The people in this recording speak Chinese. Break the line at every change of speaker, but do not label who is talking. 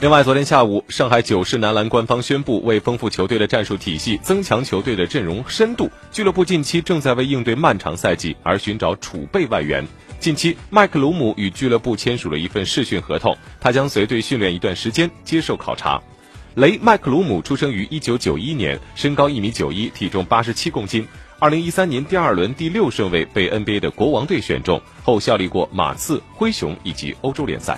另外，昨天下午，上海九世男篮官方宣布，为丰富球队的战术体系，增强球队的阵容深度，俱乐部近期正在为应对漫长赛季而寻找储备外援。近期，麦克鲁姆与俱乐部签署了一份试训合同，他将随队训练一段时间，接受考察。雷麦克鲁姆出生于1991年，身高一米九一，体重八十七公斤。2013年第二轮第六顺位被 NBA 的国王队选中，后效力过马刺、灰熊以及欧洲联赛。